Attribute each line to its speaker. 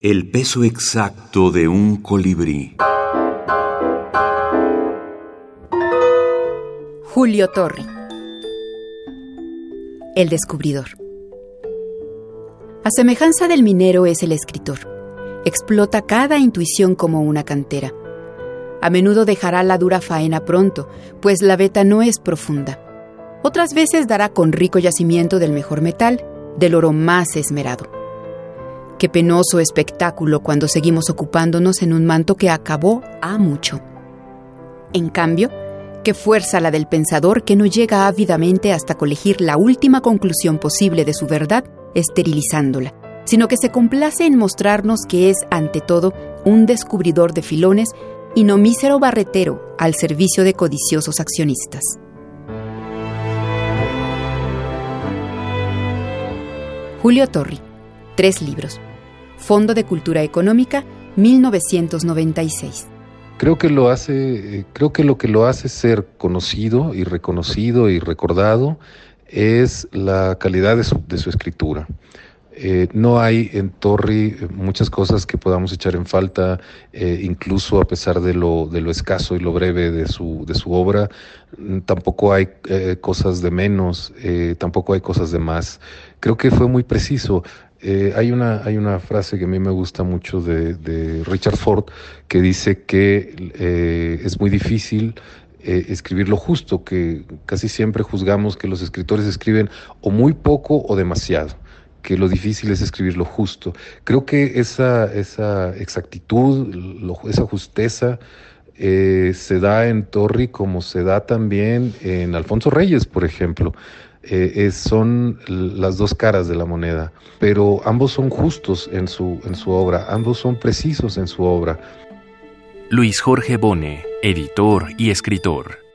Speaker 1: El peso exacto de un colibrí.
Speaker 2: Julio Torri. El descubridor. A semejanza del minero es el escritor. Explota cada intuición como una cantera. A menudo dejará la dura faena pronto, pues la veta no es profunda. Otras veces dará con rico yacimiento del mejor metal, del oro más esmerado. Qué penoso espectáculo cuando seguimos ocupándonos en un manto que acabó a mucho. En cambio, qué fuerza la del pensador que no llega ávidamente hasta colegir la última conclusión posible de su verdad, esterilizándola, sino que se complace en mostrarnos que es, ante todo, un descubridor de filones y no mísero barretero al servicio de codiciosos accionistas. Julio Torri, tres libros. Fondo de Cultura Económica, 1996.
Speaker 3: Creo que lo hace, eh, creo que lo que lo hace ser conocido y reconocido y recordado es la calidad de su, de su escritura. Eh, no hay en Torri eh, muchas cosas que podamos echar en falta, incluso a pesar de lo, de lo escaso y lo breve de su, de su obra. Mm, tampoco hay cosas de menos, tampoco hay cosas de más. Creo que fue muy preciso. Eh, hay, una, hay una frase que a mí me gusta mucho de, Richard Ford que dice que eh, es muy difícil eh, escribir lo justo, que casi siempre juzgamos que los escritores escriben o muy poco o demasiado que lo difícil es escribir lo justo. Creo que esa, esa exactitud, esa justeza se da en Torri como se da también en Alfonso Reyes, por ejemplo. Eh, son las dos caras de la moneda, pero ambos son justos en su, en su obra, ambos son precisos en su obra.
Speaker 1: Luis Jorge Bone, editor y escritor.